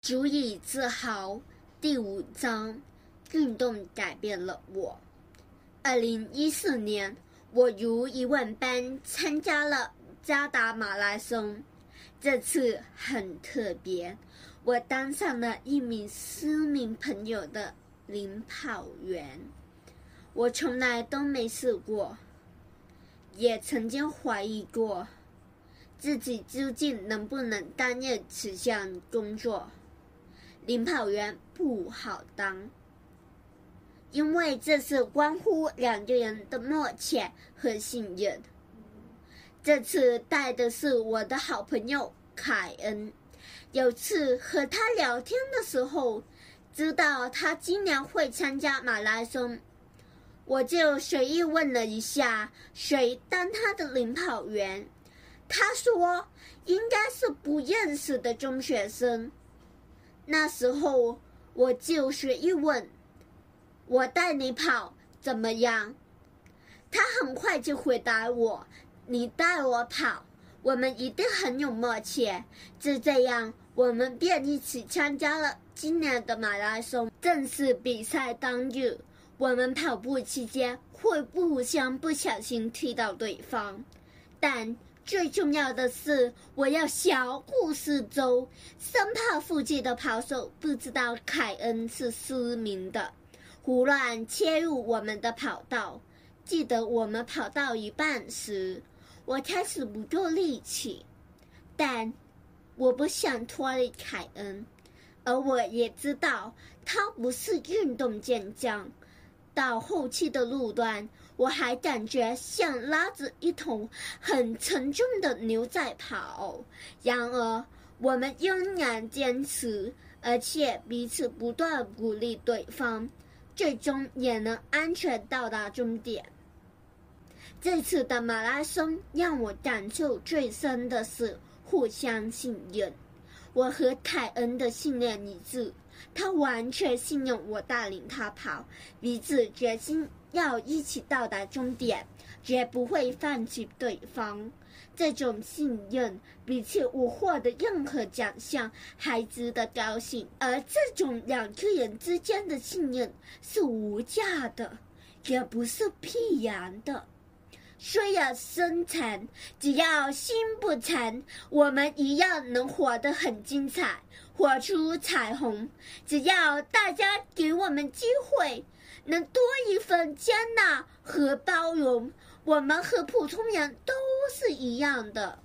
足以自豪。第五章，运动改变了我。二零一四年，我如一万般参加了加达马拉松。这次很特别，我当上了一名私密朋友的领跑员。我从来都没试过，也曾经怀疑过自己究竟能不能担任此项工作。领跑员不好当，因为这是关乎两个人的默契和信任。这次带的是我的好朋友凯恩。有次和他聊天的时候，知道他今年会参加马拉松，我就随意问了一下谁当他的领跑员。他说应该是不认识的中学生。那时候我就是一问，我带你跑怎么样？他很快就回答我：“你带我跑，我们一定很有默契。”就这样，我们便一起参加了今年的马拉松。正式比赛当日，我们跑步期间会互相不小心踢到对方，但。最重要的是，我要小顾四周，生怕附近的跑手不知道凯恩是失明的，胡乱切入我们的跑道。记得我们跑到一半时，我开始不够力气，但我不想拖累凯恩，而我也知道他不是运动健将。到后期的路段，我还感觉像拉着一桶很沉重的牛在跑。然而，我们仍然坚持，而且彼此不断鼓励对方，最终也能安全到达终点。这次的马拉松让我感受最深的是互相信任。我和凯恩的信念一致。他完全信任我带领他跑，彼此决心要一起到达终点，绝不会放弃对方。这种信任比起我获得任何奖项还值得高兴。而这种两个人之间的信任是无价的，也不是必然的。虽然身残，只要心不残，我们一样能活得很精彩，活出彩虹。只要大家给我们机会，能多一份接纳和包容，我们和普通人都是一样的。